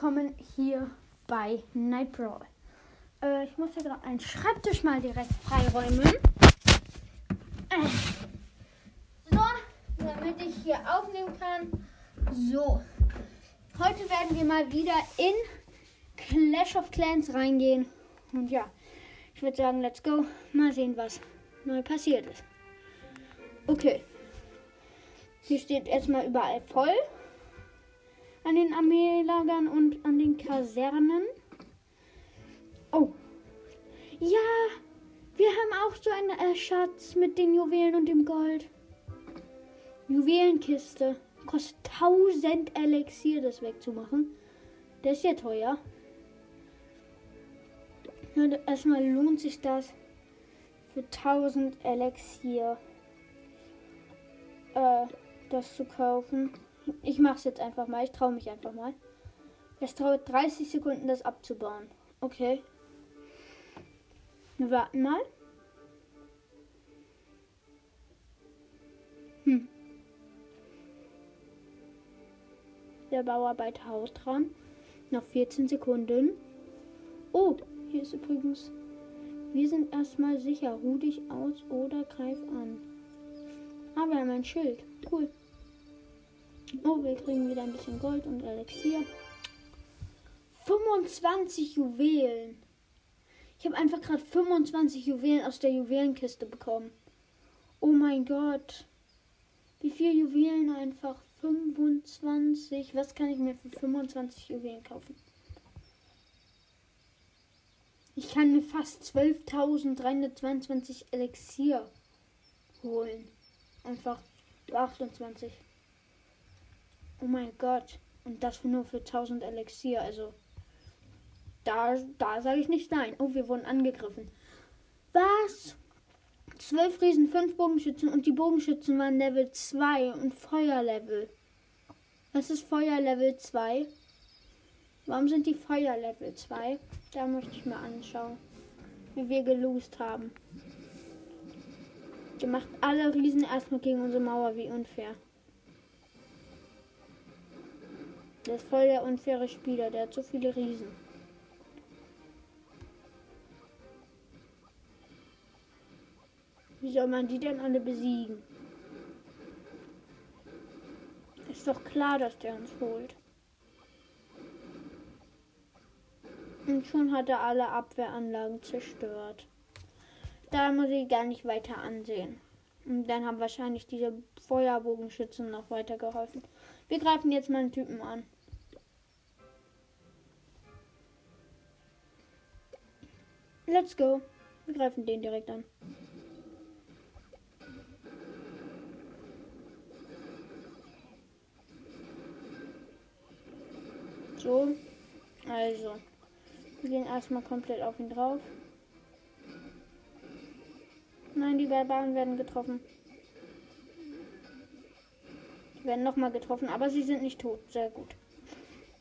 willkommen hier bei Night Brawl. Äh, ich muss hier gerade einen Schreibtisch mal direkt freiräumen. Äh. So, damit ich hier aufnehmen kann. So, heute werden wir mal wieder in Clash of Clans reingehen. Und ja, ich würde sagen, let's go. Mal sehen, was neu passiert ist. Okay. Hier steht erstmal überall voll an den Armeelagern und an den Kasernen. Oh. Ja, wir haben auch so einen äh, Schatz mit den Juwelen und dem Gold. Juwelenkiste. Kostet 1000 Elixier, das wegzumachen. Das ist ja teuer. Erstmal lohnt sich das für 1000 Elixier äh, das zu kaufen. Ich mache es jetzt einfach mal. Ich traue mich einfach mal. Es dauert 30 Sekunden, das abzubauen. Okay. Wir warten mal. Hm. Der Bauarbeiter haut dran. Noch 14 Sekunden. Oh, hier ist übrigens. Wir sind erstmal sicher. Ruh dich aus oder greif an. Ah, wir haben ein Schild. Cool. Oh, wir kriegen wieder ein bisschen Gold und Elixier. 25 Juwelen. Ich habe einfach gerade 25 Juwelen aus der Juwelenkiste bekommen. Oh mein Gott. Wie viele Juwelen einfach? 25. Was kann ich mir für 25 Juwelen kaufen? Ich kann mir fast 12.322 Elixier holen. Einfach 28. Oh mein Gott. Und das nur für 1000 Elixier. Also, da, da sage ich nicht nein. Oh, wir wurden angegriffen. Was? 12 Riesen, 5 Bogenschützen und die Bogenschützen waren Level 2 und Feuerlevel. Was ist Feuerlevel 2? Warum sind die Feuerlevel 2? Da möchte ich mir anschauen, wie wir gelost haben. Der macht alle Riesen erstmal gegen unsere Mauer, wie unfair. Der ist voll der unfaire Spieler, der hat so viele Riesen. Wie soll man die denn alle besiegen? Ist doch klar, dass der uns holt. Und schon hat er alle Abwehranlagen zerstört. Da muss ich gar nicht weiter ansehen. Und dann haben wahrscheinlich diese Feuerbogenschützen noch weiter geholfen. Wir greifen jetzt mal einen Typen an. Let's go. Wir greifen den direkt an. So. Also. Wir gehen erstmal komplett auf ihn drauf. Nein, die Barbaren werden getroffen. Die werden nochmal getroffen, aber sie sind nicht tot. Sehr gut.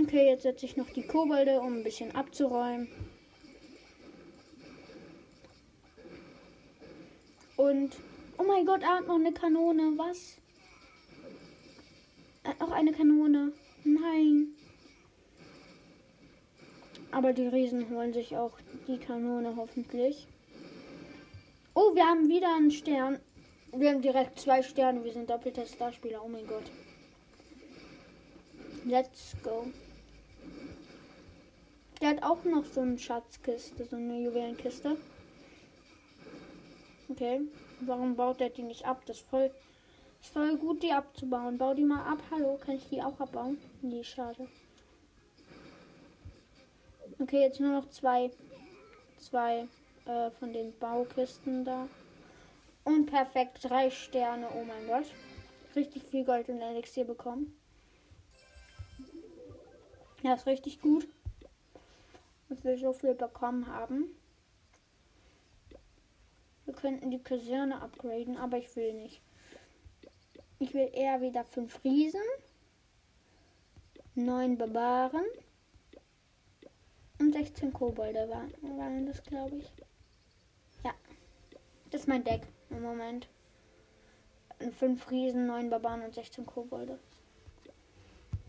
Okay, jetzt setze ich noch die Kobolde, um ein bisschen abzuräumen. Und. Oh mein Gott, er hat noch eine Kanone. Was? Er hat noch eine Kanone. Nein. Aber die Riesen holen sich auch die Kanone hoffentlich. Oh, wir haben wieder einen Stern. Wir haben direkt zwei Sterne. Wir sind doppelter Starspieler. Oh mein Gott. Let's go. Der hat auch noch so eine Schatzkiste, so eine Juwelenkiste. Okay. Warum baut er die nicht ab? Das ist voll, ist voll gut, die abzubauen. Bau die mal ab. Hallo, kann ich die auch abbauen? Nee, schade. Okay, jetzt nur noch zwei, zwei äh, von den Baukisten da. Und perfekt, drei Sterne. Oh mein Gott. Richtig viel Gold und Elixier bekommen. Ja, ist richtig gut. Dass wir so viel bekommen haben. Wir könnten die Kaserne upgraden, aber ich will nicht. Ich will eher wieder fünf Riesen, neun Barbaren und 16 Kobolde waren, das, glaube ich. Ja. Das ist mein Deck im Moment. fünf Riesen, neun Barbaren und 16 Kobolde.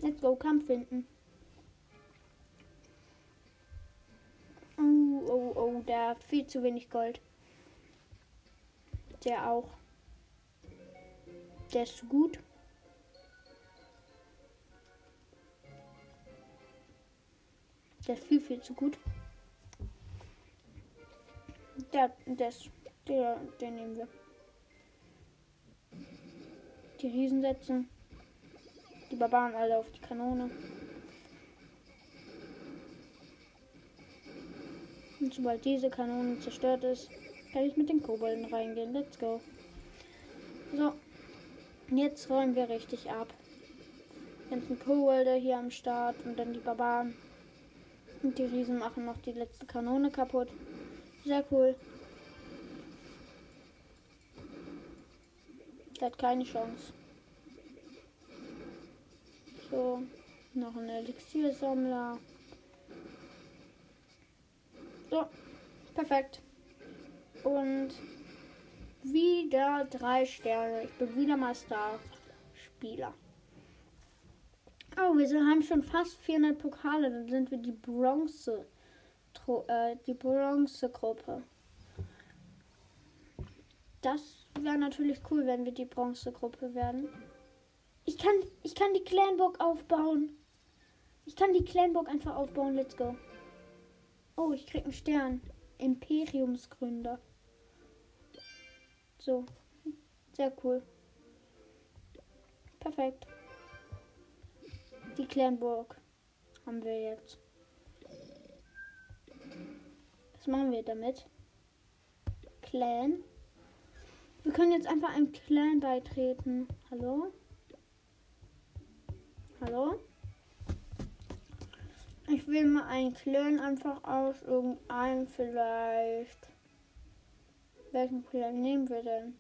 Let's go, Kampf finden. Oh, oh, oh, da viel zu wenig Gold. Der auch. Der ist gut. Der ist viel, viel zu gut. Der, das, der, den nehmen wir. Die Riesen setzen. Die Barbaren alle auf die Kanone. Und sobald diese Kanone zerstört ist, kann ich mit den Kobolden reingehen. Let's go. So. Jetzt räumen wir richtig ab. Ganzen Kobolde hier am Start und dann die Barbaren. Und die Riesen machen noch die letzte Kanone kaputt. Sehr cool. Der hat keine Chance. So, noch ein Elixiersammler. So, perfekt. Und wieder drei Sterne. Ich bin wieder mal Star-Spieler. Oh, wir haben schon fast 400 Pokale. Dann sind wir die Bronze, äh, die Bronze-Gruppe. Das wäre natürlich cool, wenn wir die Bronze-Gruppe werden. Ich kann, ich kann die Clanburg aufbauen. Ich kann die Clanburg einfach aufbauen. Let's go. Oh, ich krieg einen Stern. Imperiumsgründer. So. Sehr cool. Perfekt. Die Clanburg haben wir jetzt. Was machen wir damit? Clan. Wir können jetzt einfach einem Clan beitreten. Hallo? Hallo? Ich will mal einen Clan einfach aus irgendeinem vielleicht. Welchen Clan nehmen wir denn?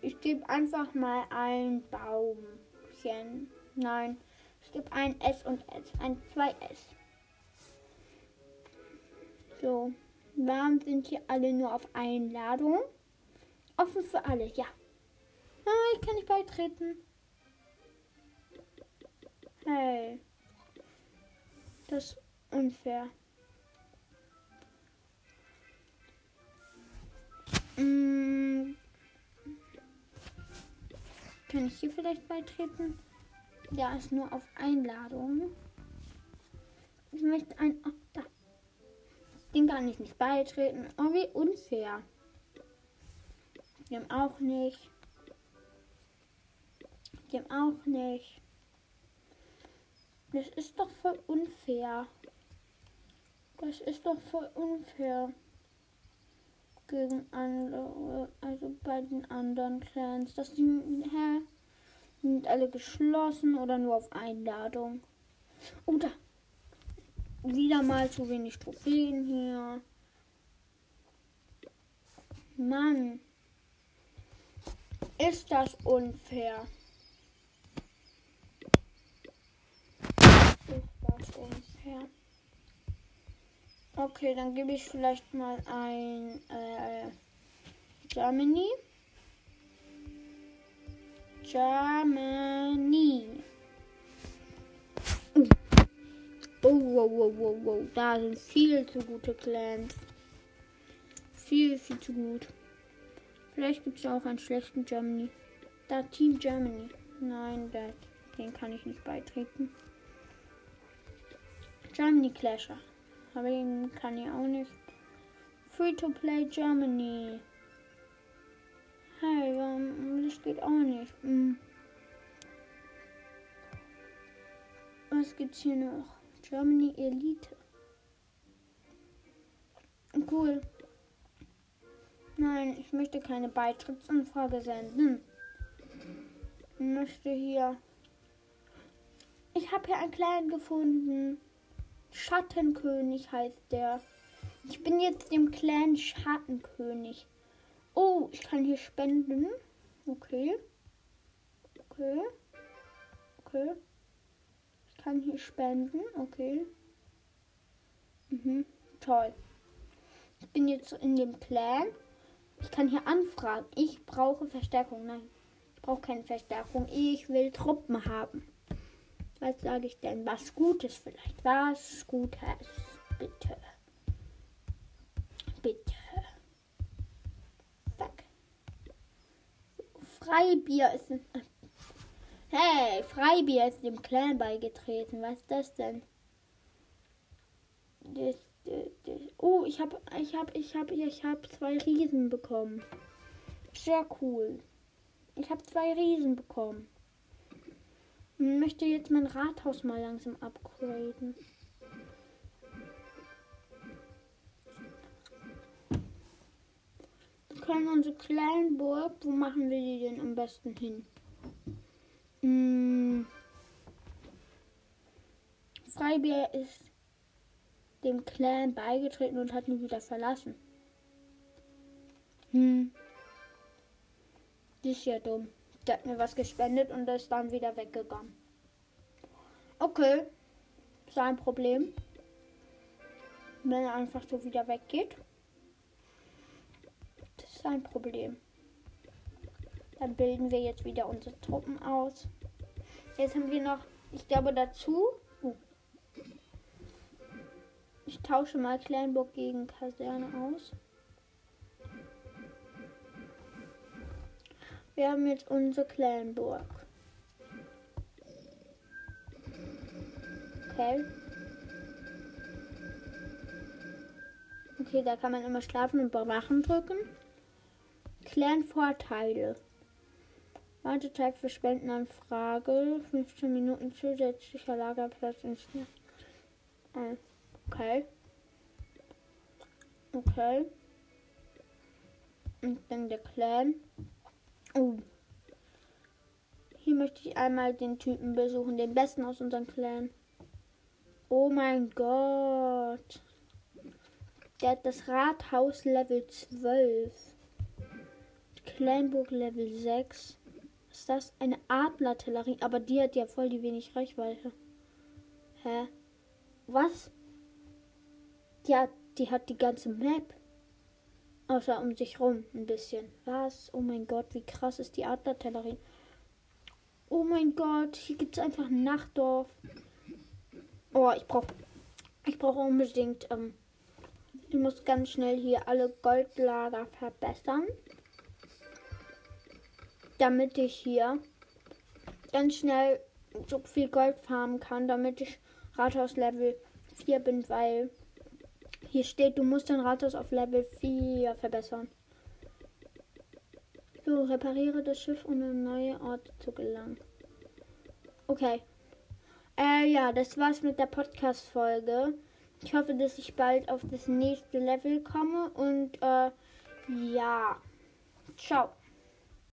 Ich gebe einfach mal ein Baumchen. Nein, ich gebe ein S und S. Ein 2S. So. Warum sind hier alle nur auf Einladung? Offen für alle, ja. Ah, ich kann nicht beitreten. Hey. Das ist unfair. Hm. Kann ich hier vielleicht beitreten? Ja, ist nur auf Einladung. Ich möchte ein. Oh, da. Den kann ich nicht beitreten. Oh, wie unfair. Dem auch nicht. Dem auch nicht. Das ist doch voll unfair. Das ist doch voll unfair. Gegen andere, also bei den anderen Clans. Das sind, hä? Sind alle geschlossen oder nur auf Einladung? Oder wieder mal zu wenig Trophäen hier. Mann. Ist das unfair? unfair. Okay, dann gebe ich vielleicht mal ein äh, Germany. Germany. Oh, wow, wow, wow, wow. Da sind viel zu gute Clans. Viel, viel zu gut. Vielleicht gibt es auch einen schlechten Germany. Da Team Germany. Nein, den kann ich nicht beitreten. Germany Clasher. Aber den kann ich auch nicht. Free to play Germany. Hey, um, das geht auch nicht. Hm. Was gibt's hier noch? Germany Elite. Cool. Nein, ich möchte keine Beitrittsanfrage senden. Ich möchte hier. Ich habe hier einen kleinen gefunden. Schattenkönig heißt der. Ich bin jetzt im Clan Schattenkönig. Oh, ich kann hier spenden. Okay. Okay. Okay. Ich kann hier spenden. Okay. Mhm. Toll. Ich bin jetzt in dem Clan. Ich kann hier anfragen. Ich brauche Verstärkung. Nein, ich brauche keine Verstärkung. Ich will Truppen haben. Was sage ich denn? Was Gutes vielleicht? Was Gutes, bitte. Bitte. Fuck. Freibier ist. Ein hey, Freibier ist dem Clan beigetreten. Was ist das denn? Das, das, das. Oh, ich habe ich habe ich habe ich habe zwei Riesen bekommen. Sehr cool. Ich habe zwei Riesen bekommen. Möchte jetzt mein Rathaus mal langsam upgraden. Wir können unsere kleine Burg, wo machen wir die denn am besten hin? Hm. Freibier ist dem Clan beigetreten und hat ihn wieder verlassen. Hm. Das ist ja dumm. Der hat mir was gespendet und ist dann wieder weggegangen. Okay. Sein Problem. Wenn er einfach so wieder weggeht. Das ist sein Problem. Dann bilden wir jetzt wieder unsere Truppen aus. Jetzt haben wir noch, ich glaube dazu. Uh, ich tausche mal Kleinburg gegen Kaserne aus. Wir haben jetzt unsere Clanburg. Okay. Okay, da kann man immer schlafen und bewachen drücken. Clan-Vorteile. Wartezeit für Spendenanfrage. 15 Minuten zusätzlicher Lagerplatz in Schnee. Ah, okay. Okay. Und dann der Clan. Möchte ich einmal den Typen besuchen, den besten aus unserem Clan. Oh mein Gott. Der hat das Rathaus Level 12. Kleinburg Level 6. Ist das eine Adlertellerie? Aber die hat ja voll die wenig Reichweite. Hä? Was? Die hat, die hat die ganze Map. Außer um sich rum ein bisschen. Was? Oh mein Gott, wie krass ist die Adlertellerie. Oh mein Gott, hier gibt es einfach ein Nachtdorf. Oh, ich brauche ich brauche unbedingt, ähm, ich muss ganz schnell hier alle Goldlager verbessern. Damit ich hier ganz schnell so viel Gold farmen kann, damit ich Rathaus Level 4 bin, weil hier steht, du musst dein Rathaus auf Level 4 verbessern. So, repariere das Schiff, um an neue Orte zu gelangen. Okay. Äh, ja, das war's mit der Podcast-Folge. Ich hoffe, dass ich bald auf das nächste Level komme und, äh, ja. Ciao.